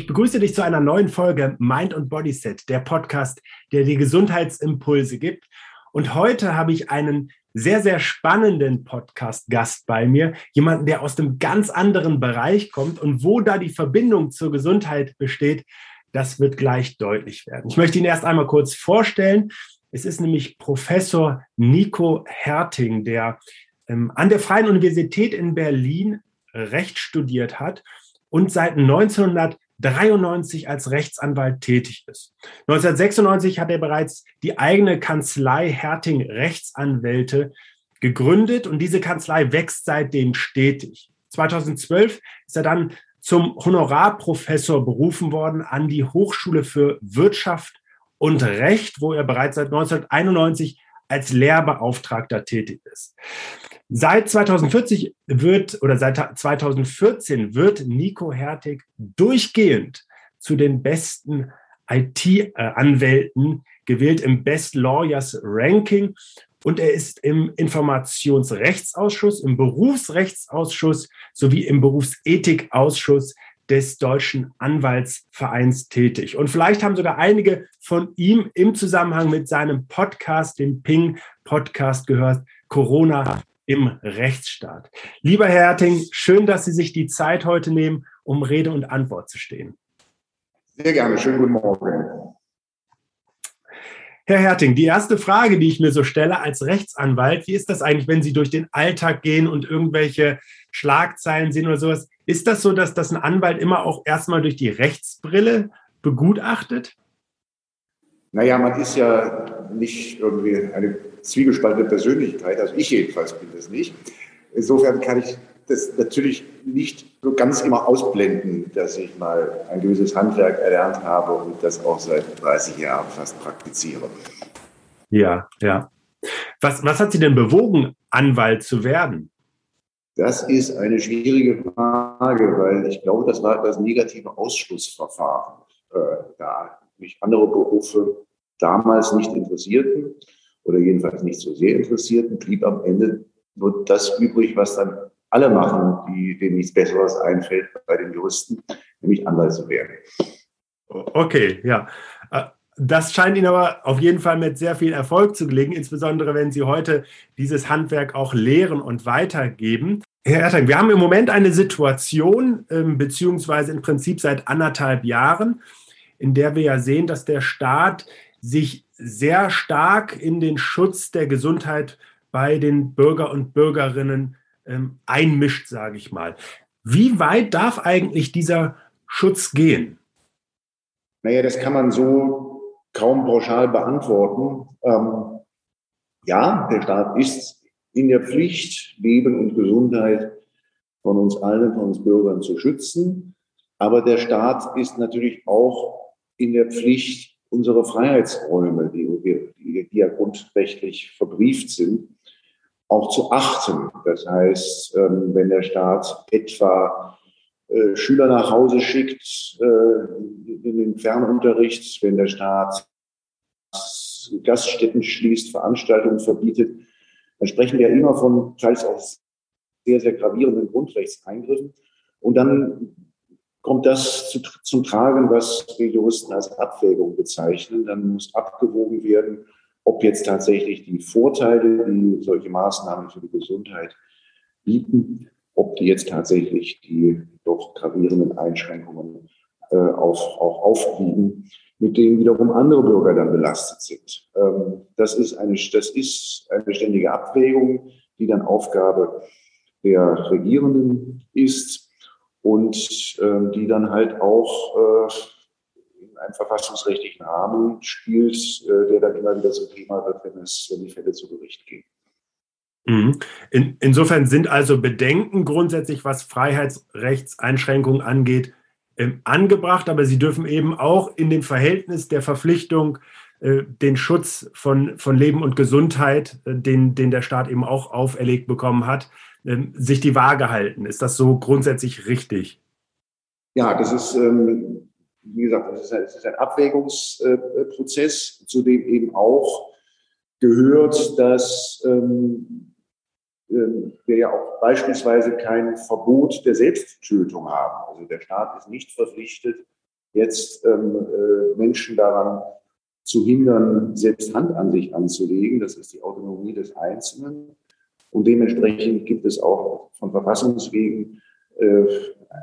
Ich begrüße dich zu einer neuen Folge Mind und Body Set, der Podcast, der dir Gesundheitsimpulse gibt. Und heute habe ich einen sehr, sehr spannenden Podcast-Gast bei mir. Jemanden, der aus einem ganz anderen Bereich kommt. Und wo da die Verbindung zur Gesundheit besteht, das wird gleich deutlich werden. Ich möchte ihn erst einmal kurz vorstellen. Es ist nämlich Professor Nico Herting, der ähm, an der Freien Universität in Berlin Recht studiert hat und seit 1900 93 als Rechtsanwalt tätig ist. 1996 hat er bereits die eigene Kanzlei Herting Rechtsanwälte gegründet und diese Kanzlei wächst seitdem stetig. 2012 ist er dann zum Honorarprofessor berufen worden an die Hochschule für Wirtschaft und Recht, wo er bereits seit 1991 als Lehrbeauftragter tätig ist. Seit 2040 wird oder seit 2014 wird Nico Hertig durchgehend zu den besten IT-Anwälten gewählt im Best Lawyers Ranking und er ist im Informationsrechtsausschuss, im Berufsrechtsausschuss sowie im Berufsethikausschuss des Deutschen Anwaltsvereins tätig. Und vielleicht haben sogar einige von ihm im Zusammenhang mit seinem Podcast, dem Ping Podcast gehört, Corona im Rechtsstaat. Lieber Herr Herting, schön, dass Sie sich die Zeit heute nehmen, um Rede und Antwort zu stehen. Sehr gerne. Schönen guten Morgen. Herr Herting, die erste Frage, die ich mir so stelle als Rechtsanwalt, wie ist das eigentlich, wenn Sie durch den Alltag gehen und irgendwelche Schlagzeilen sehen oder sowas? Ist das so, dass das ein Anwalt immer auch erstmal durch die Rechtsbrille begutachtet? Naja, man ist ja nicht irgendwie eine zwiegespaltene Persönlichkeit, also ich jedenfalls bin das nicht. Insofern kann ich das natürlich nicht so ganz immer ausblenden, dass ich mal ein gewisses Handwerk erlernt habe und das auch seit 30 Jahren fast praktiziere. Ja, ja. Was, was hat Sie denn bewogen, Anwalt zu werden? Das ist eine schwierige Frage, weil ich glaube, das war das negative Ausschlussverfahren, äh, da mich andere Berufe damals nicht interessierten oder jedenfalls nicht so sehr interessierten, blieb am Ende nur das übrig, was dann alle machen, die, denen nichts Besseres einfällt bei den Juristen, nämlich Anwalt zu werden. Okay, ja. Äh, das scheint Ihnen aber auf jeden Fall mit sehr viel Erfolg zu gelingen, insbesondere wenn Sie heute dieses Handwerk auch lehren und weitergeben. Herr Ertang, wir haben im Moment eine Situation, ähm, beziehungsweise im Prinzip seit anderthalb Jahren, in der wir ja sehen, dass der Staat sich sehr stark in den Schutz der Gesundheit bei den Bürger und Bürgerinnen ähm, einmischt, sage ich mal. Wie weit darf eigentlich dieser Schutz gehen? Naja, das kann man so kaum pauschal beantworten. Ähm, ja, der Staat ist in der Pflicht, Leben und Gesundheit von uns allen, von uns Bürgern zu schützen. Aber der Staat ist natürlich auch in der Pflicht, unsere Freiheitsräume, die, die, die ja grundrechtlich verbrieft sind, auch zu achten. Das heißt, ähm, wenn der Staat etwa äh, Schüler nach Hause schickt äh, in den Fernunterricht, wenn der Staat Gaststätten schließt, Veranstaltungen verbietet, dann sprechen wir immer von teils auch sehr, sehr gravierenden Grundrechtseingriffen. Und dann kommt das zu, zum Tragen, was wir Juristen als Abwägung bezeichnen. Dann muss abgewogen werden, ob jetzt tatsächlich die Vorteile, die solche Maßnahmen für die Gesundheit bieten, ob die jetzt tatsächlich die doch gravierenden Einschränkungen äh, auf, auch aufwiegen, mit denen wiederum andere Bürger dann belastet sind. Ähm, das, ist eine, das ist eine ständige Abwägung, die dann Aufgabe der Regierenden ist und ähm, die dann halt auch äh, einem verfassungsrechtlichen Rahmen spielt, äh, der dann immer wieder zum Thema wird, wenn es wenn die Fälle zu Gericht gehen. Mhm. In, insofern sind also Bedenken grundsätzlich, was Freiheitsrechtseinschränkungen angeht, ähm, angebracht, aber sie dürfen eben auch in dem Verhältnis der Verpflichtung äh, den Schutz von, von Leben und Gesundheit, äh, den, den der Staat eben auch auferlegt bekommen hat, ähm, sich die Waage halten. Ist das so grundsätzlich richtig? Ja, das ist, ähm, wie gesagt, das ist ein, das ist ein Abwägungsprozess, zu dem eben auch gehört, dass ähm, wir ja auch beispielsweise kein Verbot der Selbsttötung haben. Also der Staat ist nicht verpflichtet, jetzt ähm, äh, Menschen daran zu hindern, selbst Hand an sich anzulegen. Das ist die Autonomie des Einzelnen. Und dementsprechend gibt es auch von Verfassungswegen äh,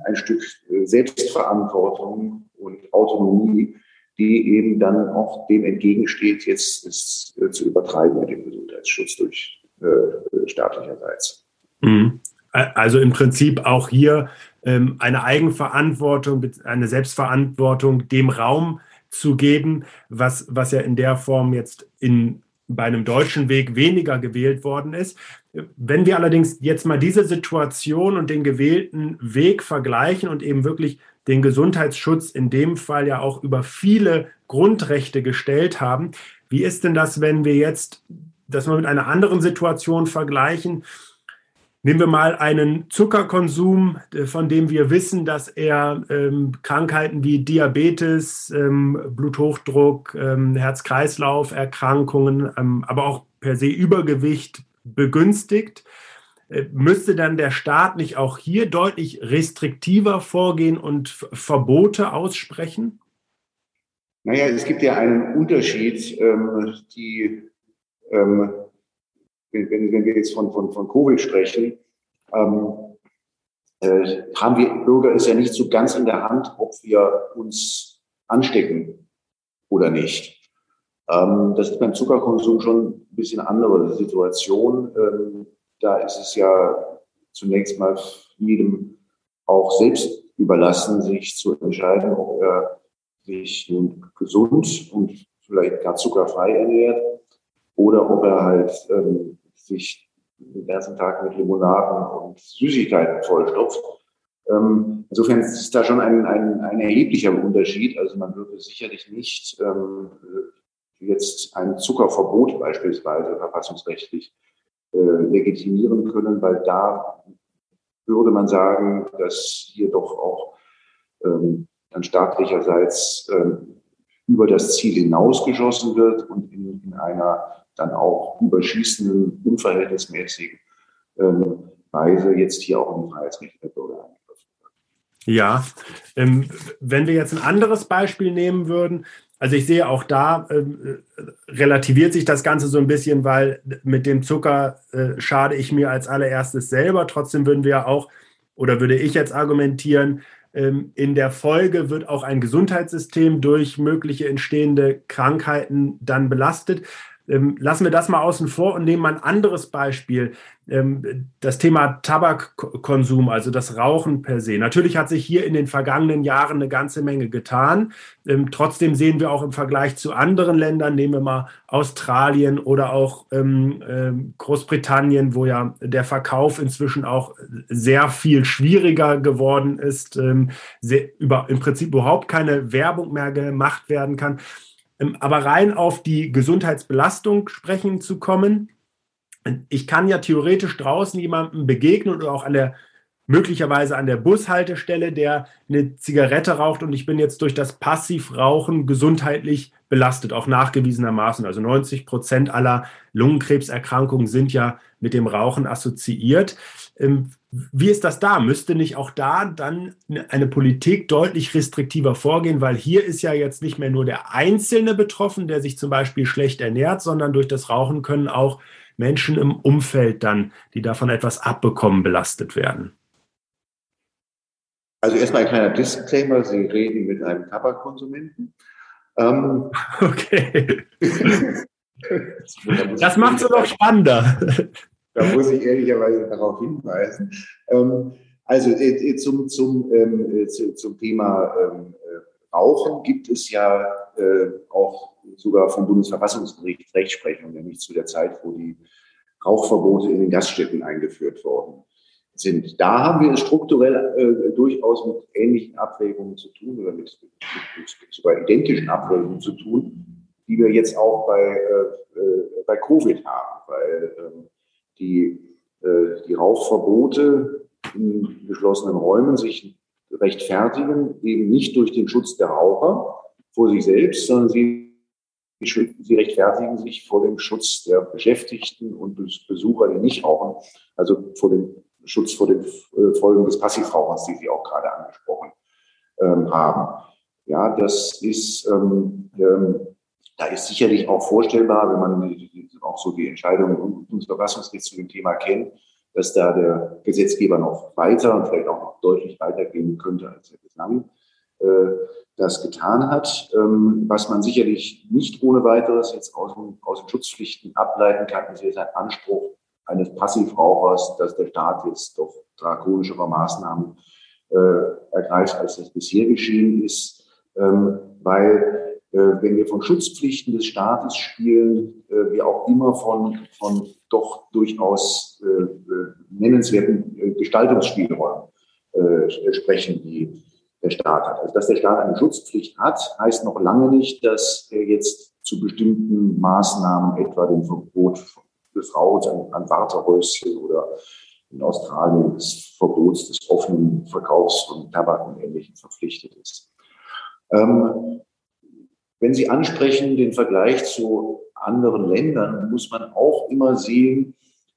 ein Stück äh, Selbstverantwortung und Autonomie, die eben dann auch dem entgegensteht, jetzt es äh, zu übertreiben mit dem Gesundheitsschutz durch äh, staatlicherseits. Mhm. Also im Prinzip auch hier ähm, eine Eigenverantwortung, eine Selbstverantwortung dem Raum zu geben, was, was ja in der Form jetzt in, bei einem deutschen Weg weniger gewählt worden ist. Wenn wir allerdings jetzt mal diese Situation und den gewählten Weg vergleichen und eben wirklich den Gesundheitsschutz in dem Fall ja auch über viele Grundrechte gestellt haben, wie ist denn das, wenn wir jetzt das mal mit einer anderen Situation vergleichen? Nehmen wir mal einen Zuckerkonsum, äh, von dem wir wissen, dass er ähm, Krankheiten wie Diabetes, ähm, Bluthochdruck, ähm, Herz-Kreislauf-Erkrankungen, ähm, aber auch per se Übergewicht begünstigt. Äh, müsste dann der Staat nicht auch hier deutlich restriktiver vorgehen und Verbote aussprechen? Naja, es gibt ja einen Unterschied, ähm, die ähm, wenn, wenn wir jetzt von, von, von Covid sprechen, ähm, äh, haben wir Bürger es ja nicht so ganz in der Hand, ob wir uns anstecken oder nicht. Ähm, das ist beim Zuckerkonsum schon ein bisschen andere Situation. Da ist es ja zunächst mal jedem auch selbst überlassen, sich zu entscheiden, ob er sich nun gesund und vielleicht gar zuckerfrei ernährt oder ob er halt ähm, sich den ganzen Tag mit Limonaden und Süßigkeiten vollstopft. Ähm, insofern ist da schon ein, ein, ein erheblicher Unterschied. Also man würde sicherlich nicht ähm, jetzt ein Zuckerverbot beispielsweise verfassungsrechtlich legitimieren können, weil da würde man sagen, dass hier doch auch ähm, dann staatlicherseits ähm, über das Ziel hinausgeschossen wird und in, in einer dann auch überschießenden, unverhältnismäßigen ähm, Weise jetzt hier auch in die Freiheitsrechte der Bürger eingegriffen wird. Ja, ähm, wenn wir jetzt ein anderes Beispiel nehmen würden, also ich sehe auch da ähm, relativiert sich das Ganze so ein bisschen, weil mit dem Zucker äh, schade ich mir als allererstes selber. Trotzdem würden wir auch oder würde ich jetzt argumentieren, ähm, in der Folge wird auch ein Gesundheitssystem durch mögliche entstehende Krankheiten dann belastet. Ähm, lassen wir das mal außen vor und nehmen ein anderes Beispiel. Ähm, das Thema Tabakkonsum, also das Rauchen per se. Natürlich hat sich hier in den vergangenen Jahren eine ganze Menge getan. Ähm, trotzdem sehen wir auch im Vergleich zu anderen Ländern, nehmen wir mal Australien oder auch ähm, ähm, Großbritannien, wo ja der Verkauf inzwischen auch sehr viel schwieriger geworden ist, ähm, sehr, über, im Prinzip überhaupt keine Werbung mehr gemacht werden kann. Ähm, aber rein auf die Gesundheitsbelastung sprechen zu kommen. Ich kann ja theoretisch draußen jemandem begegnen oder auch an der möglicherweise an der Bushaltestelle, der eine Zigarette raucht und ich bin jetzt durch das Passivrauchen gesundheitlich belastet, auch nachgewiesenermaßen. Also 90 Prozent aller Lungenkrebserkrankungen sind ja mit dem Rauchen assoziiert. Ähm, wie ist das da? Müsste nicht auch da dann eine Politik deutlich restriktiver vorgehen? Weil hier ist ja jetzt nicht mehr nur der Einzelne betroffen, der sich zum Beispiel schlecht ernährt, sondern durch das Rauchen können auch Menschen im Umfeld dann, die davon etwas abbekommen, belastet werden. Also erstmal ein kleiner Disclaimer, Sie reden mit einem Tabakkonsumenten. Ähm, okay. das macht es noch spannender. Da muss ich ehrlicherweise darauf hinweisen. Ähm, also äh, zum, zum, ähm, äh, zu, zum Thema ähm, äh, Rauchen gibt es ja äh, auch sogar vom Bundesverfassungsgericht Rechtsprechung, nämlich zu der Zeit, wo die Rauchverbote in den Gaststätten eingeführt worden sind. Da haben wir strukturell äh, durchaus mit ähnlichen Abwägungen zu tun oder mit, mit, mit, sogar identischen Abwägungen zu tun, die wir jetzt auch bei, äh, äh bei Covid haben, weil ähm, die, äh, die Rauchverbote in geschlossenen Räumen sich rechtfertigen, eben nicht durch den Schutz der Raucher vor sich selbst, sondern sie, sie rechtfertigen sich vor dem Schutz der Beschäftigten und Besucher, die nicht rauchen, also vor dem Schutz vor den äh, Folgen des Passivrauchens, die Sie auch gerade angesprochen ähm, haben. Ja, das ist, ähm, ähm, da ist sicherlich auch vorstellbar, wenn man auch so die Entscheidung unseres Verfassungsgerichts zu dem Thema kennt, dass da der Gesetzgeber noch weiter und vielleicht auch noch deutlich weitergehen könnte, als er bislang äh, das getan hat. Ähm, was man sicherlich nicht ohne weiteres jetzt aus, aus den Schutzpflichten ableiten kann, ist jetzt ein Anspruch eines Passivrauchers, dass der Staat jetzt doch drakonischere Maßnahmen äh, ergreift, als das bisher geschehen ist. Ähm, weil äh, wenn wir von Schutzpflichten des Staates spielen, äh, wir auch immer von, von doch durchaus äh, äh nennenswerten äh, Gestaltungsspielräumen sprechen, die der Staat hat. Also dass der Staat eine Schutzpflicht hat, heißt noch lange nicht, dass er jetzt zu bestimmten Maßnahmen, etwa dem Verbot des Rauchens an, an Wartehäuschen oder in Australien des Verbots des offenen Verkaufs von Tabak und Ähnlichem verpflichtet ist. Ähm, wenn Sie ansprechen den Vergleich zu anderen Ländern, muss man auch immer sehen,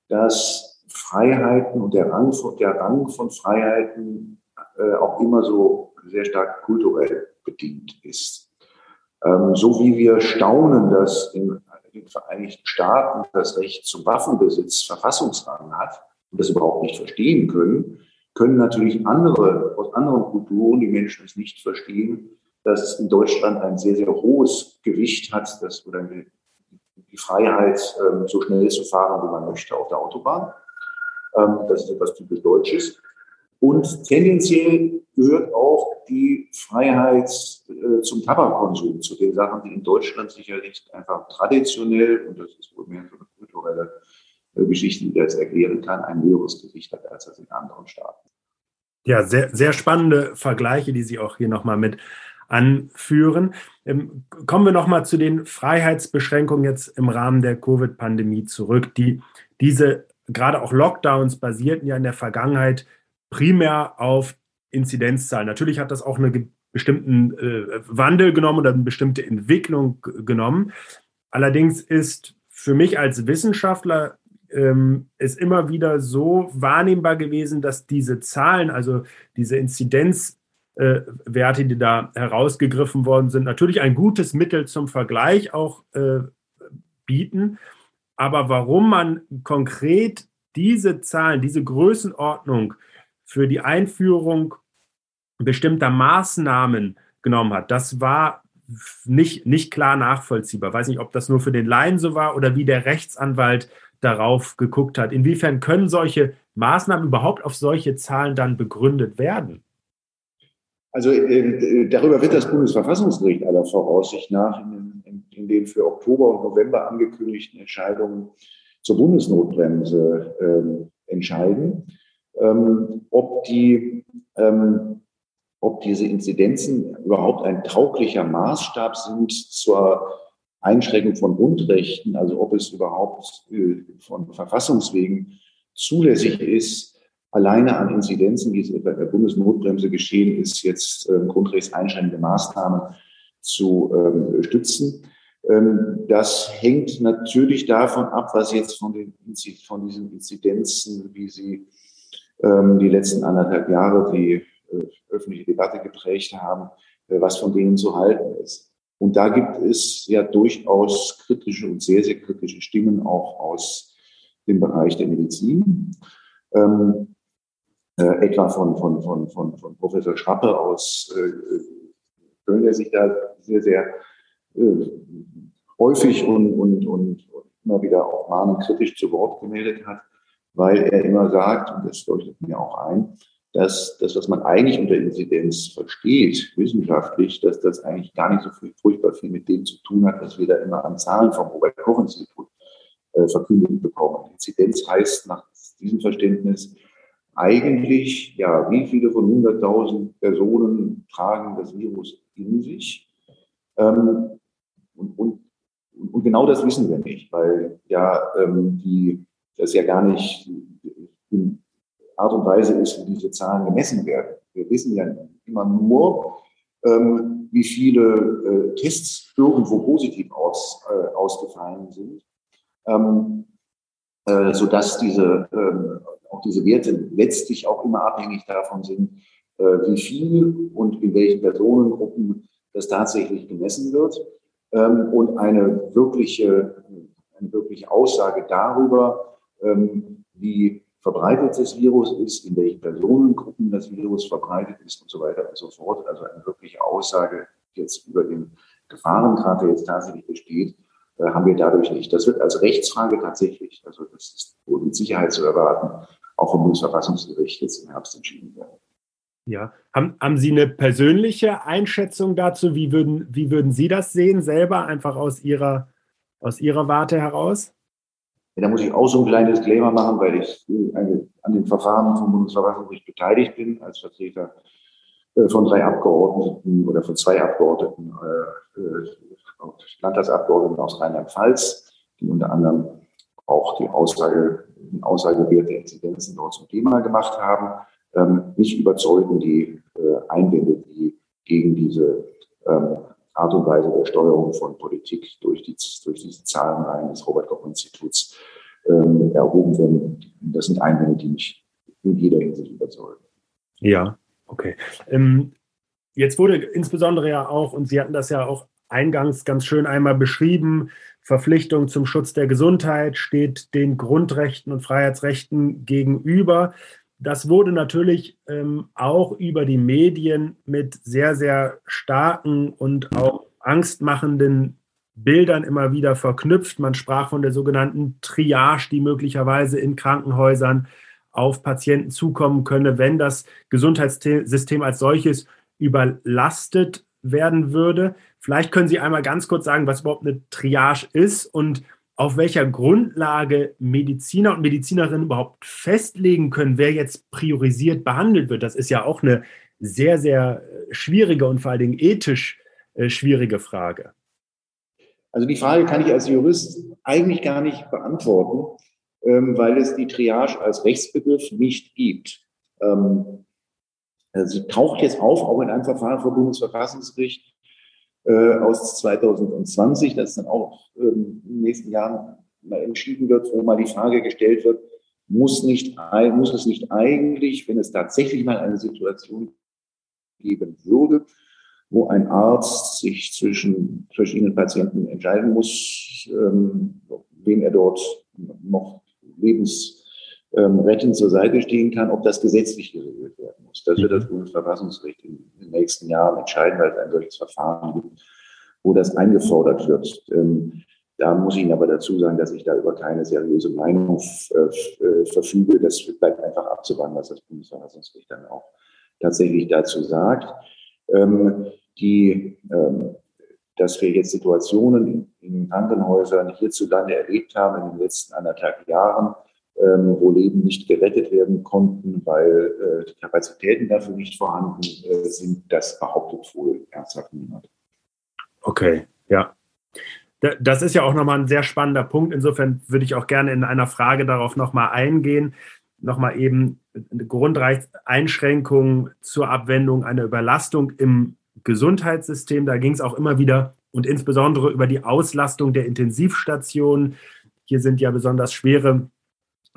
dass Freiheiten und der Rang von, der Rang von Freiheiten äh, auch immer so sehr stark kulturell bedingt ist. Ähm, so wie wir staunen, dass in den Vereinigten Staaten das Recht zum Waffenbesitz Verfassungsrang hat und das überhaupt nicht verstehen können, können natürlich andere aus anderen Kulturen, die Menschen es nicht verstehen, dass es in Deutschland ein sehr, sehr hohes Gewicht hat, dass oder die Freiheit, ähm, so schnell zu fahren, wie man möchte auf der Autobahn. Ähm, das ist etwas typisch Deutsches. Und tendenziell gehört auch die Freiheit äh, zum Tabakkonsum, zu den Sachen, die in Deutschland sicherlich einfach traditionell, und das ist wohl mehr so eine kulturelle äh, Geschichte, die das erklären kann, ein höheres Gewicht hat als das in anderen Staaten. Ja, sehr, sehr spannende Vergleiche, die Sie auch hier nochmal mit anführen. Ähm, kommen wir nochmal zu den Freiheitsbeschränkungen jetzt im Rahmen der Covid-Pandemie zurück. Die, diese gerade auch Lockdowns basierten ja in der Vergangenheit primär auf Inzidenzzahlen. Natürlich hat das auch einen bestimmten äh, Wandel genommen oder eine bestimmte Entwicklung genommen. Allerdings ist für mich als Wissenschaftler ähm, ist immer wieder so wahrnehmbar gewesen, dass diese Zahlen, also diese Inzidenz äh, die da herausgegriffen worden sind, natürlich ein gutes Mittel zum Vergleich auch äh, bieten. Aber warum man konkret diese Zahlen, diese Größenordnung für die Einführung bestimmter Maßnahmen genommen hat, das war nicht, nicht klar nachvollziehbar. Weiß nicht, ob das nur für den Laien so war oder wie der Rechtsanwalt darauf geguckt hat. Inwiefern können solche Maßnahmen überhaupt auf solche Zahlen dann begründet werden? Also äh, darüber wird das Bundesverfassungsgericht aller Voraussicht nach in, in, in, den für Oktober und November angekündigten Entscheidungen zur Bundesnotbremse äh, entscheiden, ähm, ob, die, ähm, ob diese Inzidenzen überhaupt ein tauglicher Maßstab sind zur Einschränkung von Grundrechten, also ob es überhaupt äh, von Verfassungswegen zulässig ist, alleine an Inzidenzen, wie es etwa der Bundesnotbremse geschehen ist, jetzt ähm, grundrechtseinschränkende Maßnahmen zu ähm, stützen. Ähm, das hängt natürlich davon ab, was jetzt von, den, von diesen Inzidenzen, wie sie die letzten anderthalb Jahre die äh, öffentliche Debatte geprägt haben, äh, was von denen zu halten ist. Und da gibt es ja durchaus kritische und sehr, sehr kritische Stimmen auch aus dem Bereich der Medizin. Ähm, äh, etwa von, von, von, von, von Professor Schrappe aus äh, Köln, der sich da sehr, sehr äh, häufig und, und, und, immer wieder auch mahnend kritisch zu Wort gemeldet hat, weil er immer sagt, und das leuchtet mir auch ein, dass das, was man eigentlich unter Inzidenz versteht, wissenschaftlich, dass das eigentlich gar nicht so furchtbar viel mit dem zu tun hat, was wir da immer an Zahlen vom Robert-Koch-Institut äh, verkündet bekommen. Inzidenz heißt nach diesem Verständnis, eigentlich, ja, wie viele von 100.000 Personen tragen das Virus in sich? Ähm, und, und, und, genau das wissen wir nicht, weil ja ähm, die, das ja gar nicht in Art und Weise ist, wie diese Zahlen gemessen werden. Wir wissen ja immer nur, ähm, wie viele äh, Tests irgendwo positiv aus, äh, ausgefallen sind, ähm, äh, sodass diese ähm, auch diese Werte letztlich auch immer abhängig davon sind, äh, wie viel und in welchen Personengruppen das tatsächlich gemessen wird ähm, und eine wirkliche, eine wirkliche Aussage darüber, ähm, wie verbreitet das Virus ist, in welchen Personengruppen das Virus verbreitet ist und so weiter und so fort. Also eine wirkliche Aussage jetzt über den Gefahrengrad, der jetzt tatsächlich besteht, äh, haben wir dadurch nicht. Das wird als Rechtsfrage tatsächlich, also das ist wohl mit Sicherheit zu erwarten, auch vom Bundesverfassungsgericht jetzt im Herbst entschieden werden. Ja, haben, haben Sie eine persönliche Einschätzung dazu? Wie würden, wie würden Sie das sehen, selber, einfach aus Ihrer, aus Ihrer Warte heraus? Ja, da muss ich auch so ein kleines Disclaimer machen, weil ich eine, an den Verfahren vom Bundesverfassungsgericht beteiligt bin, als Vertreter äh, von drei Abgeordneten oder von zwei Abgeordneten, äh, äh Landtagsabgeordneten aus Rheinland-Pfalz, die unter anderem auch die Aussage, den Aussagewert der Inzidenzen dort zum Thema gemacht haben. Ähm, mich überzeugen die äh, Einwände, die gegen diese ähm, Art und Weise der Steuerung von Politik durch, die, durch diese Zahlenreihen des Robert-Koch-Instituts ähm, erhoben werden. Das sind Einwände, die mich in jeder Hinsicht überzeugen. Ja, okay. Ähm, jetzt wurde insbesondere ja auch, und Sie hatten das ja auch eingangs ganz schön einmal beschrieben, Verpflichtung zum Schutz der Gesundheit steht den Grundrechten und Freiheitsrechten gegenüber. Das wurde natürlich ähm, auch über die Medien mit sehr, sehr starken und auch angstmachenden Bildern immer wieder verknüpft. Man sprach von der sogenannten Triage, die möglicherweise in Krankenhäusern auf Patienten zukommen könne, wenn das Gesundheitssystem als solches überlastet werden würde. Vielleicht können Sie einmal ganz kurz sagen, was überhaupt eine Triage ist und auf welcher Grundlage Mediziner und Medizinerinnen überhaupt festlegen können, wer jetzt priorisiert behandelt wird. Das ist ja auch eine sehr, sehr schwierige und vor allen Dingen ethisch äh, schwierige Frage. Also die Frage kann ich als Jurist eigentlich gar nicht beantworten, ähm, weil es die Triage als Rechtsbegriff nicht gibt. Ähm, also sie taucht jetzt auf, auch in einem Verfahren vor Bundesverfassungsgericht äh, aus 2020, das dann auch ähm, in den nächsten Jahren mal entschieden wird, wo mal die Frage gestellt wird, muss, nicht, muss es nicht eigentlich, wenn es tatsächlich mal eine Situation geben würde, wo ein Arzt sich zwischen verschiedenen Patienten entscheiden muss, ähm, wem er dort noch lebensrettend ähm, zur Seite stehen kann, ob das gesetzlich geregelt werden muss. Das wird das mhm. Bundesverfassungsgericht in den nächsten Jahren entscheiden, weil es ein solches Verfahren gibt, wo das eingefordert wird. Ähm, da muss ich Ihnen aber dazu sagen, dass ich da über keine seriöse Meinung äh, verfüge. Das bleibt einfach abzuwarten, was das Bundesverfassungsgericht dann auch tatsächlich dazu sagt. Ähm, die, ähm, dass wir jetzt Situationen in Krankenhäusern hierzulande erlebt haben in den letzten anderthalb Jahren, ähm, wo Leben nicht gerettet werden konnten, weil äh, die Kapazitäten dafür nicht vorhanden äh, sind, das behauptet wohl ernsthaft niemand. Okay, ja. Das ist ja auch nochmal ein sehr spannender Punkt. Insofern würde ich auch gerne in einer Frage darauf nochmal eingehen. Nochmal eben eine Grundrechtseinschränkung zur Abwendung einer Überlastung im Gesundheitssystem. Da ging es auch immer wieder und insbesondere über die Auslastung der Intensivstationen. Hier sind ja besonders schwere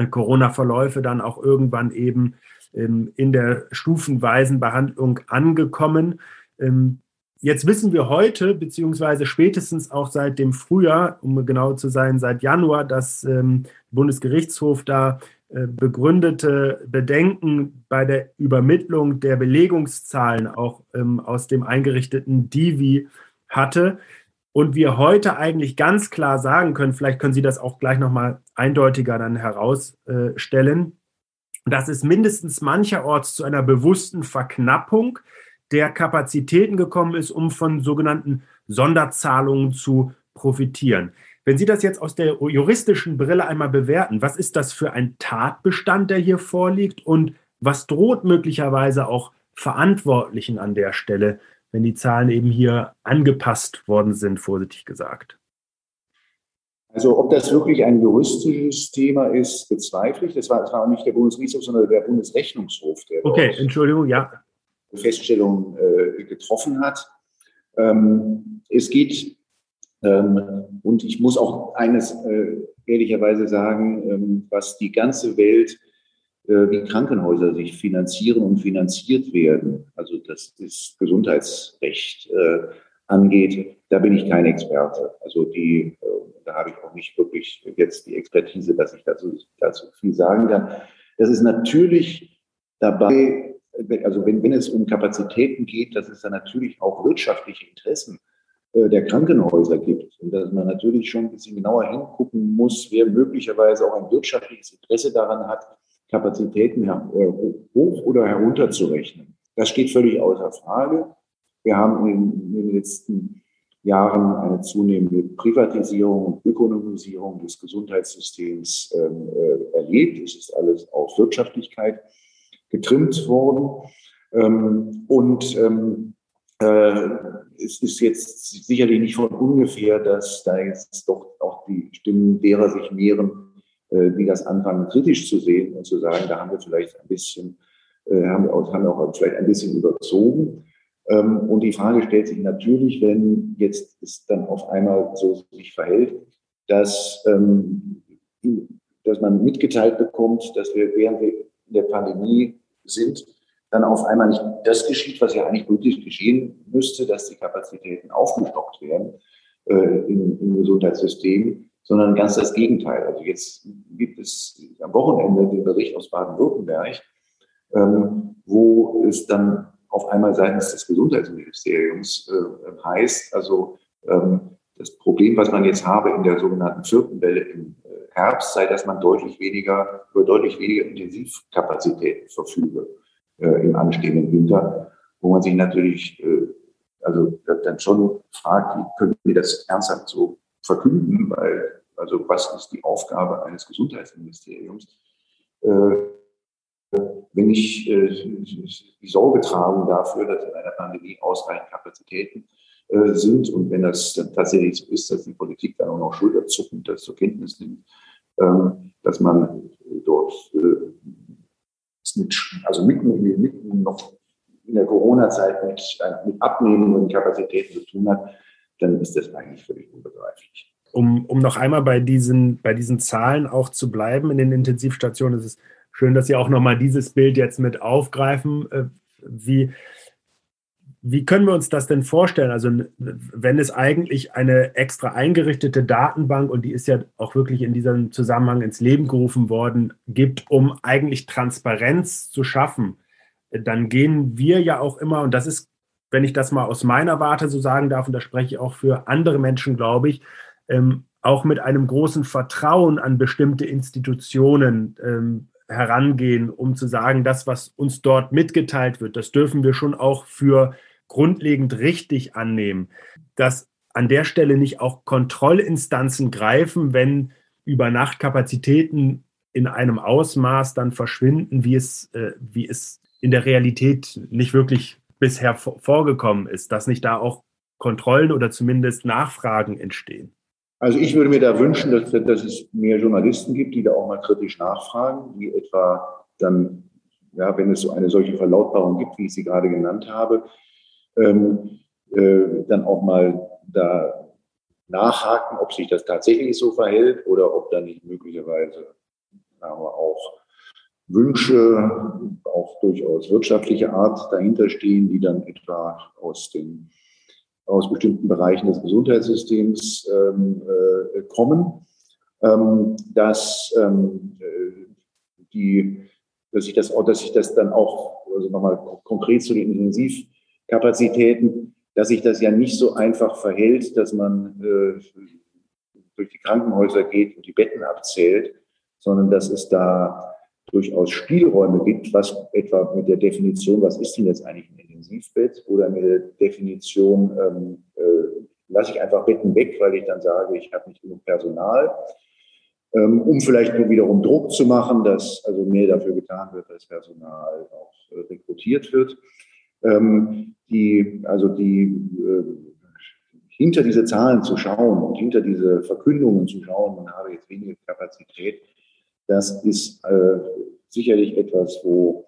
Corona-Verläufe dann auch irgendwann eben ähm, in der stufenweisen Behandlung angekommen. Ähm, jetzt wissen wir heute, beziehungsweise spätestens auch seit dem Frühjahr, um genau zu sein, seit Januar, dass ähm, Bundesgerichtshof da äh, begründete Bedenken bei der Übermittlung der Belegungszahlen auch ähm, aus dem eingerichteten Divi hatte. Und wir heute eigentlich ganz klar sagen können, vielleicht können Sie das auch gleich nochmal eindeutiger dann herausstellen, dass es mindestens mancherorts zu einer bewussten Verknappung der Kapazitäten gekommen ist, um von sogenannten Sonderzahlungen zu profitieren. Wenn Sie das jetzt aus der juristischen Brille einmal bewerten, was ist das für ein Tatbestand, der hier vorliegt und was droht möglicherweise auch Verantwortlichen an der Stelle, wenn die Zahlen eben hier angepasst worden sind, vorsichtig gesagt. Also ob das wirklich ein juristisches Thema ist, bezweifle ich. Das war, das war auch nicht der Bundesgerichtshof, sondern der Bundesrechnungshof, der okay, Entschuldigung, ja. Feststellungen äh, getroffen hat. Ähm, es geht, ähm, und ich muss auch eines äh, ehrlicherweise sagen, ähm, was die ganze Welt äh, wie Krankenhäuser sich finanzieren und finanziert werden, also das ist Gesundheitsrecht äh, angeht, da bin ich kein Experte. Also die, äh, da habe ich auch nicht wirklich jetzt die Expertise, dass ich dazu, dazu viel sagen kann. Das ist natürlich dabei, also wenn, wenn es um Kapazitäten geht, dass es da natürlich auch wirtschaftliche Interessen äh, der Krankenhäuser gibt und dass man natürlich schon ein bisschen genauer hingucken muss, wer möglicherweise auch ein wirtschaftliches Interesse daran hat, Kapazitäten äh, hoch oder herunter zu rechnen. Das steht völlig außer Frage. Wir haben in, in den letzten Jahren eine zunehmende Privatisierung und Ökonomisierung des Gesundheitssystems ähm, äh, erlebt. Es ist alles auf Wirtschaftlichkeit getrimmt worden. Ähm, und ähm, äh, es ist jetzt sicherlich nicht von ungefähr, dass da jetzt doch auch die Stimmen derer sich mehren, äh, die das anfangen kritisch zu sehen und zu sagen, da haben wir vielleicht ein bisschen, äh, haben wir auch, haben wir auch vielleicht ein bisschen überzogen. Ähm, und die Frage stellt sich natürlich, wenn jetzt es dann auf einmal so sich verhält, dass, ähm, dass man mitgeteilt bekommt, dass wir während wir in der Pandemie sind, dann auf einmal nicht das geschieht, was ja eigentlich wirklich geschehen müsste, dass die Kapazitäten aufgestockt werden äh, im, im Gesundheitssystem, sondern ganz das Gegenteil. Also jetzt gibt es am Wochenende den Bericht aus Baden-Württemberg, ähm, wo es dann auf einmal seitens des Gesundheitsministeriums äh, heißt, also ähm, das Problem, was man jetzt habe in der sogenannten vierten Welle im äh, Herbst, sei, dass man deutlich weniger, über deutlich weniger Intensivkapazitäten verfüge äh, im anstehenden Winter, wo man sich natürlich äh, also dann schon fragt, wie können wir das ernsthaft so verkünden, weil also was ist die Aufgabe eines Gesundheitsministeriums? Äh, wenn ich äh, die Sorge tragen dafür, dass in einer Pandemie ausreichend Kapazitäten äh, sind und wenn das dann tatsächlich so ist, dass die Politik dann auch noch schulterzuckend das zur Kenntnis nimmt, ähm, dass man dort mit, also mitten, mitten noch in der Corona-Zeit mit, mit abnehmenden Kapazitäten zu tun hat, dann ist das eigentlich völlig unbegreiflich. Um, um noch einmal bei diesen, bei diesen Zahlen auch zu bleiben in den Intensivstationen, ist es schön, dass Sie auch nochmal dieses Bild jetzt mit aufgreifen. Äh, wie, wie können wir uns das denn vorstellen? Also, wenn es eigentlich eine extra eingerichtete Datenbank, und die ist ja auch wirklich in diesem Zusammenhang ins Leben gerufen worden, gibt, um eigentlich Transparenz zu schaffen, dann gehen wir ja auch immer, und das ist, wenn ich das mal aus meiner Warte so sagen darf, und da spreche ich auch für andere Menschen, glaube ich, ähm, auch mit einem großen Vertrauen an bestimmte Institutionen ähm, herangehen, um zu sagen, das, was uns dort mitgeteilt wird, das dürfen wir schon auch für grundlegend richtig annehmen. Dass an der Stelle nicht auch Kontrollinstanzen greifen, wenn über Nacht Kapazitäten in einem Ausmaß dann verschwinden, wie es, äh, wie es in der Realität nicht wirklich bisher vorgekommen ist, dass nicht da auch Kontrollen oder zumindest Nachfragen entstehen. Also ich würde mir da wünschen, dass, dass es mehr Journalisten gibt, die da auch mal kritisch nachfragen, die etwa dann, ja, wenn es so eine solche Verlautbarung gibt, wie ich sie gerade genannt habe, ähm, äh, dann auch mal da nachhaken, ob sich das tatsächlich so verhält oder ob da nicht möglicherweise wir, auch Wünsche, auch durchaus wirtschaftliche Art dahinter stehen, die dann etwa aus den aus bestimmten Bereichen des Gesundheitssystems ähm, äh, kommen, ähm, dass, ähm, äh, die, dass, ich das, dass ich das dann auch, also nochmal konkret zu den Intensivkapazitäten, dass sich das ja nicht so einfach verhält, dass man äh, durch die Krankenhäuser geht und die Betten abzählt, sondern dass es da durchaus Spielräume gibt, was etwa mit der Definition, was ist denn jetzt eigentlich ein Intensivbett oder mit der Definition, ähm, äh, lasse ich einfach Betten weg, weil ich dann sage, ich habe nicht genug Personal, ähm, um vielleicht nur wiederum Druck zu machen, dass also mehr dafür getan wird, dass Personal auch äh, rekrutiert wird. Ähm, die, also die äh, hinter diese Zahlen zu schauen und hinter diese Verkündungen zu schauen, man habe jetzt weniger Kapazität, das ist äh, sicherlich etwas, wo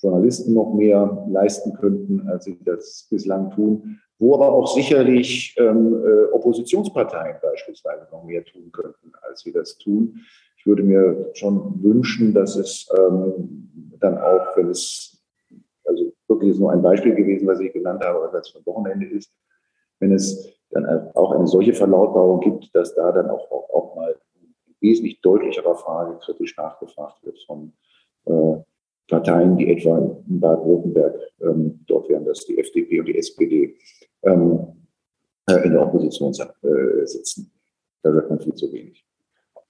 Journalisten noch mehr leisten könnten, als sie das bislang tun, wo aber auch sicherlich ähm, äh, Oppositionsparteien beispielsweise noch mehr tun könnten, als sie das tun. Ich würde mir schon wünschen, dass es ähm, dann auch, wenn es, ist nur ein Beispiel gewesen, was ich genannt habe, was das für Wochenende ist, wenn es dann auch eine solche Verlautbarung gibt, dass da dann auch, auch, auch mal in wesentlich deutlicherer Frage kritisch nachgefragt wird von äh, Parteien, die etwa in Baden-Württemberg, ähm, dort wären das die FDP und die SPD, ähm, äh, in der Opposition äh, sitzen. Da hört man viel zu wenig.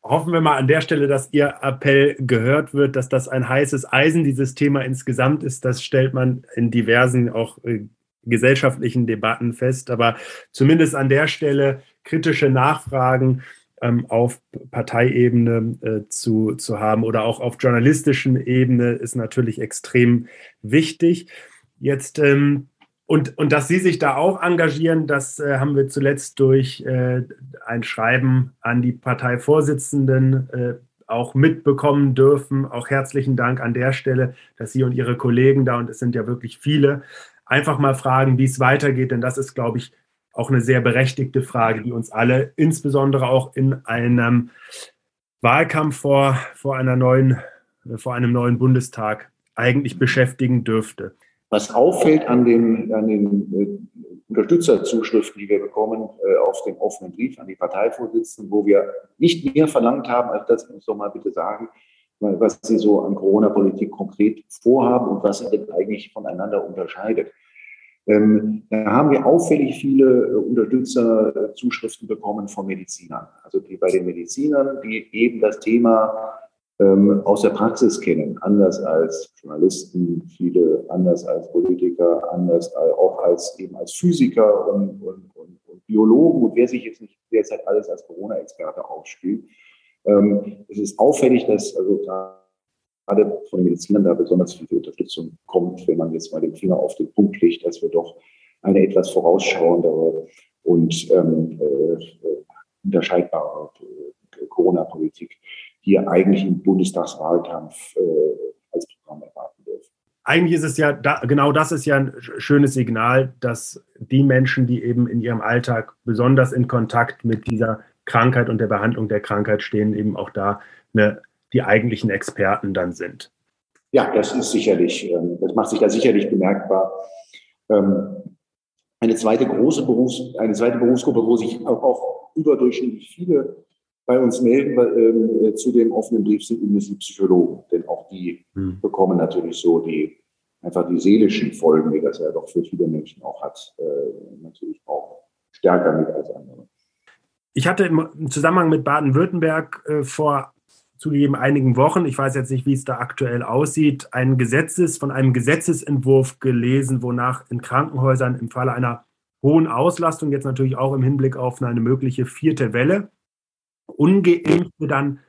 Hoffen wir mal an der Stelle, dass Ihr Appell gehört wird, dass das ein heißes Eisen dieses Thema insgesamt ist. Das stellt man in diversen auch äh, gesellschaftlichen Debatten fest. Aber zumindest an der Stelle kritische Nachfragen ähm, auf Parteiebene äh, zu, zu haben oder auch auf journalistischen Ebene ist natürlich extrem wichtig. Jetzt ähm, und, und dass Sie sich da auch engagieren, das äh, haben wir zuletzt durch äh, ein Schreiben an die Parteivorsitzenden äh, auch mitbekommen dürfen. Auch herzlichen Dank an der Stelle, dass Sie und Ihre Kollegen da, und es sind ja wirklich viele, einfach mal fragen, wie es weitergeht. Denn das ist, glaube ich, auch eine sehr berechtigte Frage, die uns alle, insbesondere auch in einem Wahlkampf vor, vor, einer neuen, vor einem neuen Bundestag, eigentlich beschäftigen dürfte. Was auffällt an den, an den äh, Unterstützerzuschriften, die wir bekommen äh, auf dem offenen Brief an die Parteivorsitzenden, wo wir nicht mehr verlangt haben, als dass Sie uns doch mal bitte sagen, was Sie so an Corona-Politik konkret vorhaben und was Sie denn eigentlich voneinander unterscheidet. Ähm, da haben wir auffällig viele äh, Unterstützerzuschriften bekommen von Medizinern. Also die bei den Medizinern, die eben das Thema ähm, aus der Praxis kennen, anders als Journalisten, viele anders als Politiker, anders auch als eben als Physiker und, und, und, und Biologen und wer sich jetzt nicht derzeit alles als Corona-Experte aufspielt. Ähm, es ist auffällig, dass also gerade von den Medizinern da besonders viel Unterstützung kommt, wenn man jetzt mal den Finger auf den Punkt legt, dass wir doch eine etwas vorausschauendere und ähm, äh, unterscheidbare äh, Corona-Politik hier eigentlich im Bundestagswahlkampf äh, als Programm erwarten dürfen. Eigentlich ist es ja, da, genau das ist ja ein schönes Signal, dass die Menschen, die eben in ihrem Alltag besonders in Kontakt mit dieser Krankheit und der Behandlung der Krankheit stehen, eben auch da eine die eigentlichen Experten dann sind. Ja, das ist sicherlich, ähm, das macht sich da sicherlich bemerkbar. Ähm, eine zweite große Berufs-, eine zweite Berufsgruppe, wo sich auch, auch überdurchschnittlich viele bei uns melden ähm, äh, zu dem offenen Brief sind übrigens die Psychologen, denn auch die hm. bekommen natürlich so die einfach die seelischen Folgen, die das ja doch für viele Menschen auch hat, äh, natürlich auch stärker mit als andere. Ich hatte im Zusammenhang mit Baden-Württemberg äh, vor zugegeben einigen Wochen, ich weiß jetzt nicht, wie es da aktuell aussieht, ein Gesetzes, von einem Gesetzesentwurf gelesen, wonach in Krankenhäusern im Falle einer hohen Auslastung, jetzt natürlich auch im Hinblick auf eine mögliche vierte Welle, Ungeimpfte dann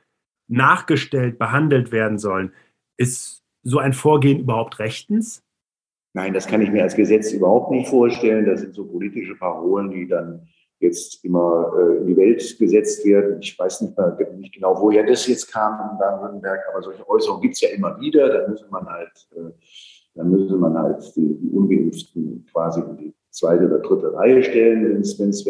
nachgestellt, behandelt werden sollen. Ist so ein Vorgehen überhaupt rechtens? Nein, das kann ich mir als Gesetz überhaupt nicht vorstellen. Das sind so politische Parolen, die dann jetzt immer äh, in die Welt gesetzt werden. Ich weiß nicht, mehr, nicht genau, woher das jetzt kam in Baden-Württemberg, aber solche Äußerungen gibt es ja immer wieder. Da müsste man halt, äh, dann müsste man halt die, die Ungeimpften quasi in die zweite oder dritte Reihe stellen, wenn es wenn es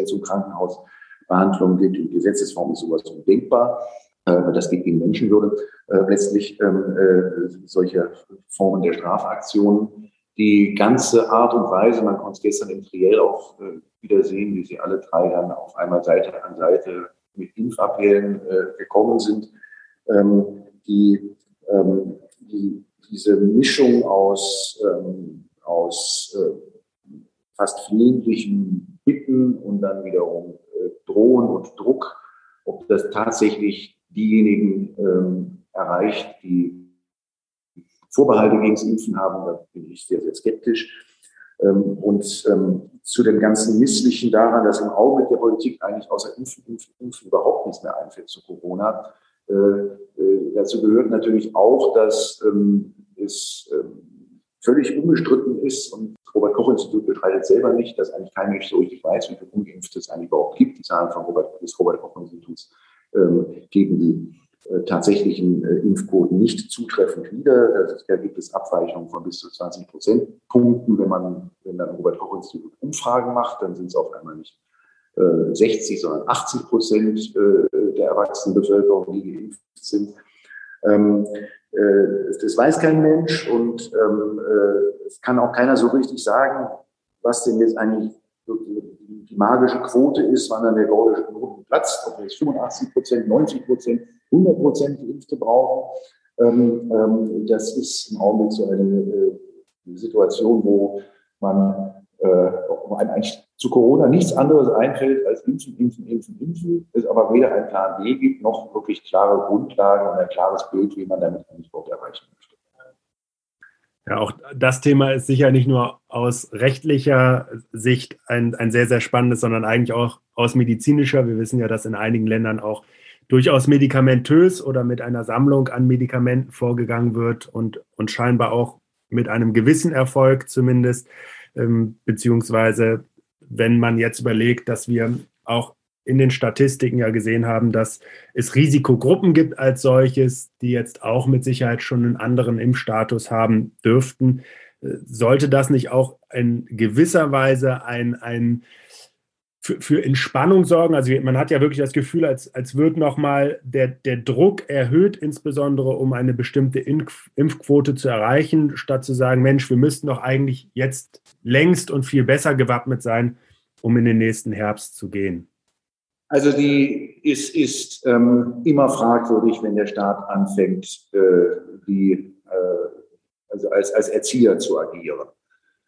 Krankenhausbehandlung geht. In Gesetzesform ist sowas undenkbar. Äh, das geht gegen Menschenwürde. Äh, letztlich ähm, äh, solche Formen der Strafaktionen die ganze Art und Weise, man konnte es gestern im Triell auch äh, wieder sehen, wie sie alle drei dann auf einmal Seite an Seite mit Impfappellen äh, gekommen sind, ähm, die, ähm, die, diese Mischung aus, ähm, aus äh, fast flehentlichen Bitten und dann wiederum Drohen und Druck, ob das tatsächlich diejenigen ähm, erreicht, die Vorbehalte gegen das Impfen haben, da bin ich sehr, sehr skeptisch. Ähm, und ähm, zu dem ganzen Misslichen daran, dass im Augenblick der Politik eigentlich außer Impfen, Impfen, Impfen überhaupt nichts mehr einfällt zu Corona. Äh, äh, dazu gehört natürlich auch, dass ähm, es völlig unbestritten ist und das Robert-Koch-Institut bestreitet selber nicht, dass eigentlich kein Mensch so richtig weiß, wie viele Ungeimpfte es eigentlich überhaupt gibt. Die Zahlen von Robert, des Robert-Koch-Instituts geben die äh, tatsächlichen äh, Impfquoten nicht zutreffend wieder. Da gibt es Abweichungen von bis zu 20 Prozentpunkten. Wenn man, wenn dann Robert Koch Institut Umfragen macht, dann sind es auf einmal nicht äh, 60, sondern 80 Prozent äh, der erwachsenen Bevölkerung, die geimpft sind. Ähm, äh, das weiß kein Mensch und ähm, äh, es kann auch keiner so richtig sagen, was denn jetzt eigentlich die magische Quote ist, wann dann der gordische Knoten platzt, ob jetzt 85 Prozent, 90 Prozent, 100 Prozent Geimpfte brauchen. Ähm, ähm, das ist im Augenblick so eine, äh, Situation, wo man äh, einem eigentlich zu Corona nichts anderes einfällt als impfen, impfen, impfen, impfen, es aber weder ein Plan B gibt, noch wirklich klare Grundlagen und ein klares Bild, wie man damit eigentlich überhaupt erreichen möchte. Ja, auch das Thema ist sicher nicht nur aus rechtlicher Sicht ein, ein sehr, sehr spannendes, sondern eigentlich auch aus medizinischer. Wir wissen ja, dass in einigen Ländern auch durchaus medikamentös oder mit einer Sammlung an Medikamenten vorgegangen wird und, und scheinbar auch mit einem gewissen Erfolg zumindest, ähm, beziehungsweise wenn man jetzt überlegt, dass wir auch in den Statistiken ja gesehen haben, dass es Risikogruppen gibt als solches, die jetzt auch mit Sicherheit schon einen anderen Impfstatus haben dürften. Äh, sollte das nicht auch in gewisser Weise ein, ein für, für Entspannung sorgen? Also man hat ja wirklich das Gefühl, als, als wird nochmal der, der Druck erhöht, insbesondere um eine bestimmte Impf Impfquote zu erreichen, statt zu sagen, Mensch, wir müssten doch eigentlich jetzt längst und viel besser gewappnet sein, um in den nächsten Herbst zu gehen. Also die ist, ist ähm, immer fragwürdig, wenn der Staat anfängt, äh, die, äh, also als, als Erzieher zu agieren.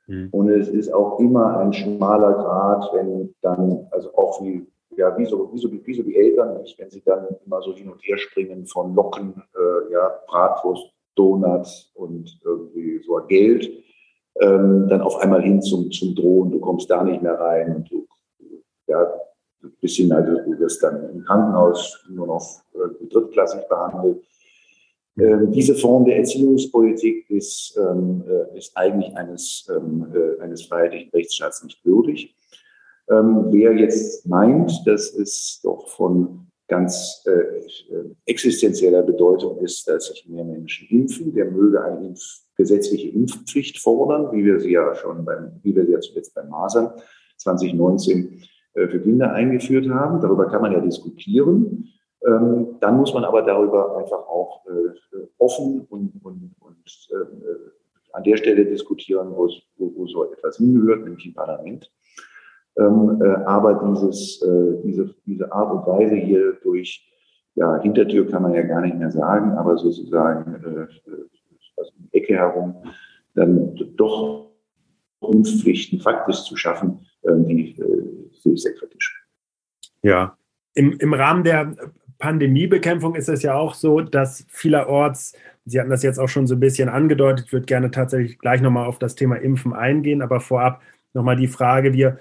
Mhm. Und es ist auch immer ein schmaler Grad, wenn dann, also auch wie, ja, wie so, wie so, wie so die Eltern, nicht, wenn sie dann immer so hin und her springen von Locken, äh, ja, Bratwurst, Donuts und irgendwie so Geld, ähm, dann auf einmal hin zum, zum Drohen, du kommst da nicht mehr rein und du, ja, bis hin, also du wirst dann im Krankenhaus nur noch äh, drittklassig behandelt. Ähm, diese Form der Erziehungspolitik ist, ähm, äh, ist eigentlich eines, ähm, äh, eines freiheitlichen Rechtsstaats nicht würdig. Ähm, wer jetzt meint, dass es doch von ganz äh, äh, existenzieller Bedeutung ist, dass sich mehr Menschen impfen, der möge eine Impf gesetzliche Impfpflicht fordern, wie wir sie ja schon beim, wie wir sie ja zuletzt beim Masern 2019 äh, für Kinder eingeführt haben. Darüber kann man ja diskutieren. Ähm, dann muss man aber darüber einfach auch äh, offen und, und, und äh, an der Stelle diskutieren, wo, wo so etwas hingehört, nämlich im Parlament. Ähm, aber dieses, diese, diese Art und Weise hier durch ja, Hintertür kann man ja gar nicht mehr sagen, aber sozusagen also um die Ecke herum, dann doch Impfpflichten faktisch zu schaffen, ähm, die sehe ich sehr kritisch. Ja, im, im Rahmen der Pandemiebekämpfung ist es ja auch so, dass vielerorts, Sie hatten das jetzt auch schon so ein bisschen angedeutet, ich würde gerne tatsächlich gleich nochmal auf das Thema Impfen eingehen, aber vorab nochmal die Frage, wir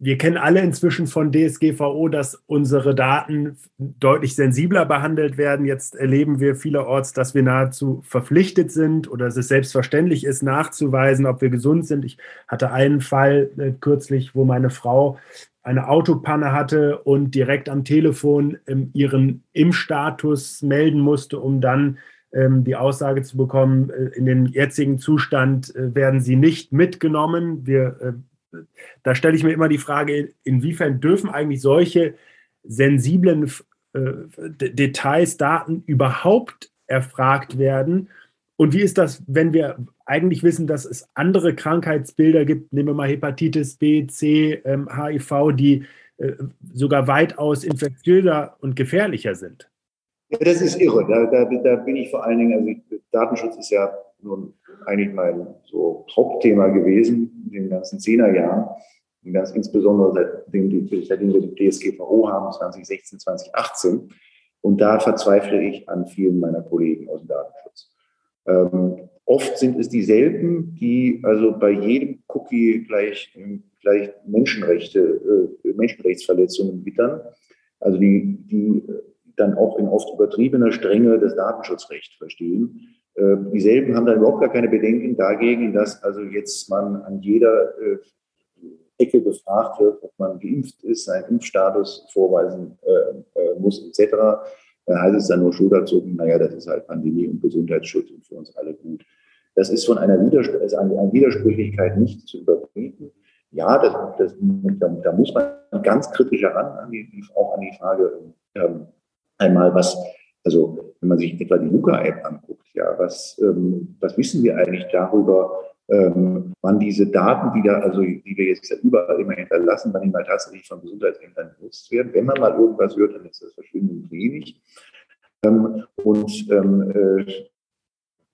wir kennen alle inzwischen von DSGVO, dass unsere Daten deutlich sensibler behandelt werden. Jetzt erleben wir vielerorts, dass wir nahezu verpflichtet sind oder dass es selbstverständlich ist, nachzuweisen, ob wir gesund sind. Ich hatte einen Fall äh, kürzlich, wo meine Frau eine Autopanne hatte und direkt am Telefon ähm, ihren Impfstatus melden musste, um dann ähm, die Aussage zu bekommen, äh, in den jetzigen Zustand äh, werden sie nicht mitgenommen. Wir äh, da stelle ich mir immer die Frage, inwiefern dürfen eigentlich solche sensiblen äh, Details, Daten überhaupt erfragt werden? Und wie ist das, wenn wir eigentlich wissen, dass es andere Krankheitsbilder gibt, nehmen wir mal Hepatitis B, C, ähm, HIV, die äh, sogar weitaus infektiöser und gefährlicher sind? Ja, das ist irre. Da, da, da bin ich vor allen Dingen, also Datenschutz ist ja nun eigentlich mein so Hauptthema gewesen in den ganzen Zehnerjahren. Und ganz insbesondere seitdem, seitdem wir die DSGVO haben, 2016, 2018. Und da verzweifle ich an vielen meiner Kollegen aus dem Datenschutz. Ähm, oft sind es dieselben, die also bei jedem Cookie gleich, gleich Menschenrechte, äh, Menschenrechtsverletzungen wittern. Also die, die dann auch in oft übertriebener Strenge das Datenschutzrecht verstehen. Äh, dieselben haben dann überhaupt gar keine Bedenken dagegen, dass also jetzt man an jeder äh, Ecke gefragt wird, ob man geimpft ist, seinen Impfstatus vorweisen äh, muss, etc. Da heißt es dann nur Schulterzucken, naja, das ist halt Pandemie und Gesundheitsschutz und für uns alle gut. Das ist von einer, Widerspr also einer Widersprüchlichkeit nicht zu überbieten. Ja, das, das, da, da, muss man ganz kritisch heran, an auch an die Frage, ähm, einmal, was Also wenn man sich etwa die Luca-App anguckt, ja, was, ähm, was wissen wir eigentlich darüber, ähm, wann diese Daten wieder, also die wir jetzt überall immer hinterlassen, wann die mal tatsächlich von Gesundheitsämtern genutzt werden. Wenn man mal irgendwas hört, dann ist das verschwindend wenig. Ähm, und ähm, äh,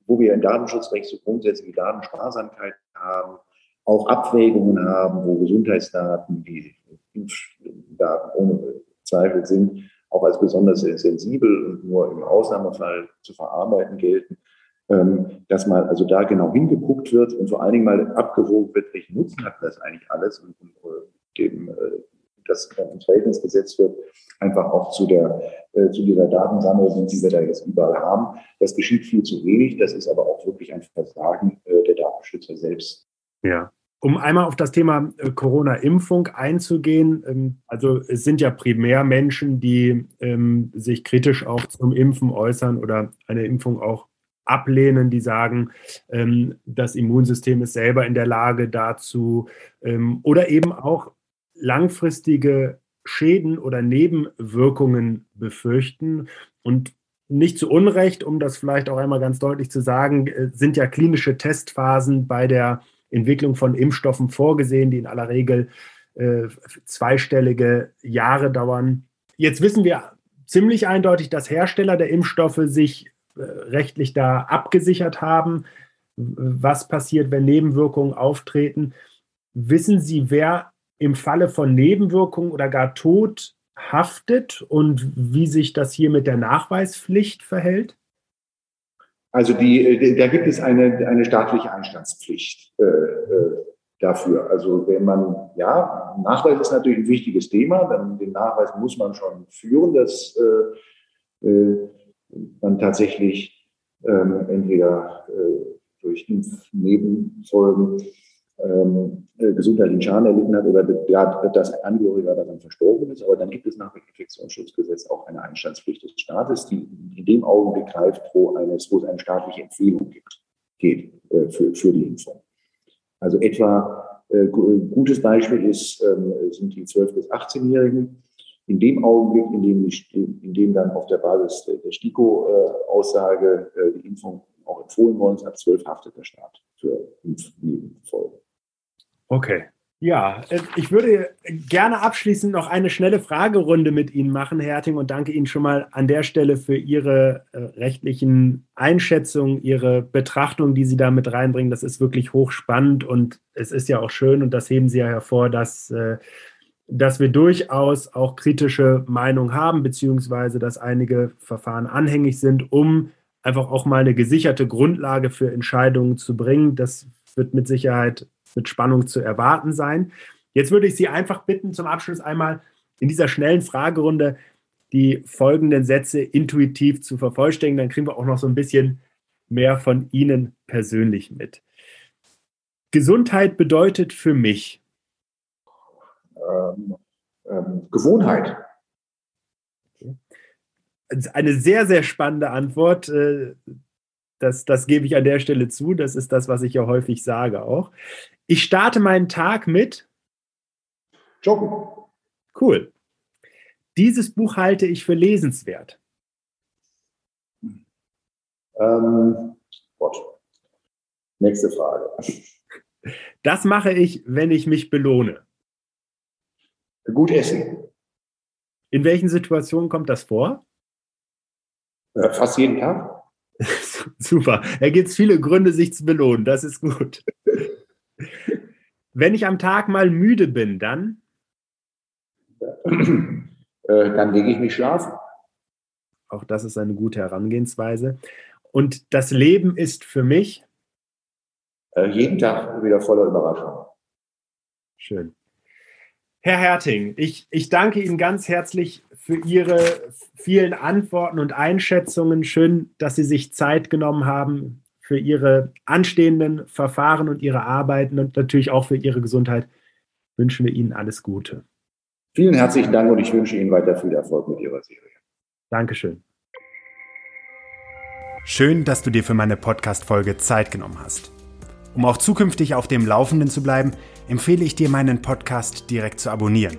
wo wir im Datenschutzrecht so grundsätzliche Datensparsamkeit haben, auch Abwägungen haben, wo Gesundheitsdaten, die Impfdaten ohne Zweifel sind, auch als besonders sensibel und nur im Ausnahmefall zu verarbeiten gelten, ähm, dass mal also da genau hingeguckt wird und vor allen Dingen mal abgewogen wird, welchen Nutzen hat das eigentlich alles und, und dem, äh, das ins Verhältnis gesetzt wird, einfach auch zu der äh, zu dieser Datensammlung, die wir da jetzt überall haben. Das geschieht viel zu wenig. Das ist aber auch wirklich ein Versagen äh, der Datenschützer selbst. Ja. Um einmal auf das Thema äh, Corona-Impfung einzugehen, ähm, also es sind ja primär Menschen, die ähm, sich kritisch auch zum Impfen äußern oder eine Impfung auch ablehnen, die sagen, ähm, das Immunsystem ist selber in der Lage dazu oder eben auch langfristige Schäden oder Nebenwirkungen befürchten. Und nicht zu Unrecht, um das vielleicht auch einmal ganz deutlich zu sagen, äh, sind ja klinische Testphasen bei der Entwicklung von Impfstoffen vorgesehen, die in aller Regel äh, zweistellige Jahre dauern. Jetzt wissen wir ziemlich eindeutig, dass Hersteller der Impfstoffe sich äh, rechtlich da abgesichert haben. Was passiert, wenn Nebenwirkungen auftreten? Wissen Sie, wer im Falle von Nebenwirkungen oder gar Tod haftet und wie sich das hier mit der Nachweispflicht verhält? Also die, da gibt es eine, eine staatliche Einstandspflicht äh, äh, dafür. Also wenn man, ja, Nachweis ist natürlich ein wichtiges Thema, dann den Nachweis muss man schon führen, dass äh, äh, man tatsächlich ähm, entweder äh, durch Impfnebenfolgen ähm, äh, gesundheitlichen Schaden erlitten hat oder ja, dass ein Angehöriger daran verstorben ist. Aber dann gibt es nach dem Infektionsschutzgesetz auch eine Einstandspflicht des Staates, die in dem Augenblick greift, wo, eines, wo es eine staatliche Empfehlung gibt, geht äh, für, für die Impfung. Also etwa äh, gutes Beispiel ist, äh, sind die 12- bis 18-Jährigen. In dem Augenblick, in dem, in dem dann auf der Basis der STIKO-Aussage äh, die Impfung auch empfohlen worden ist, ab 12 haftet der Staat für Impfnebenfolgen. Okay. Ja, äh, ich würde gerne abschließend noch eine schnelle Fragerunde mit Ihnen machen, Herr Herting, und danke Ihnen schon mal an der Stelle für Ihre äh, rechtlichen Einschätzungen, Ihre Betrachtung, die Sie da mit reinbringen. Das ist wirklich hochspannend und es ist ja auch schön, und das heben Sie ja hervor, dass, äh, dass wir durchaus auch kritische Meinungen haben, beziehungsweise dass einige Verfahren anhängig sind, um einfach auch mal eine gesicherte Grundlage für Entscheidungen zu bringen. Das wird mit Sicherheit mit Spannung zu erwarten sein. Jetzt würde ich Sie einfach bitten, zum Abschluss einmal in dieser schnellen Fragerunde die folgenden Sätze intuitiv zu vervollständigen. Dann kriegen wir auch noch so ein bisschen mehr von Ihnen persönlich mit. Gesundheit bedeutet für mich ähm, ähm, Gewohnheit. Eine sehr, sehr spannende Antwort. Das, das gebe ich an der Stelle zu. Das ist das, was ich ja häufig sage auch. Ich starte meinen Tag mit Joggen. Cool. Dieses Buch halte ich für lesenswert. Ähm, Gott. Nächste Frage. Das mache ich, wenn ich mich belohne. Gut essen. In welchen Situationen kommt das vor? Äh, fast jeden Tag. Super. Da gibt es viele Gründe, sich zu belohnen. Das ist gut. Wenn ich am Tag mal müde bin, dann? Äh, dann lege ich mich schlafen. Auch das ist eine gute Herangehensweise. Und das Leben ist für mich? Äh, jeden Tag wieder voller Überraschung. Schön. Herr Herting, ich, ich danke Ihnen ganz herzlich für Ihre vielen Antworten und Einschätzungen. Schön, dass Sie sich Zeit genommen haben für Ihre anstehenden Verfahren und Ihre Arbeiten und natürlich auch für Ihre Gesundheit. Wünschen wir Ihnen alles Gute. Vielen herzlichen Dank und ich wünsche Ihnen weiter viel Erfolg mit Ihrer Serie. Dankeschön. Schön, dass du dir für meine Podcast-Folge Zeit genommen hast. Um auch zukünftig auf dem Laufenden zu bleiben, empfehle ich dir, meinen Podcast direkt zu abonnieren.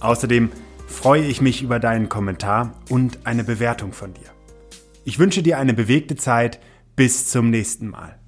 Außerdem freue ich mich über deinen Kommentar und eine Bewertung von dir. Ich wünsche dir eine bewegte Zeit. Bis zum nächsten Mal.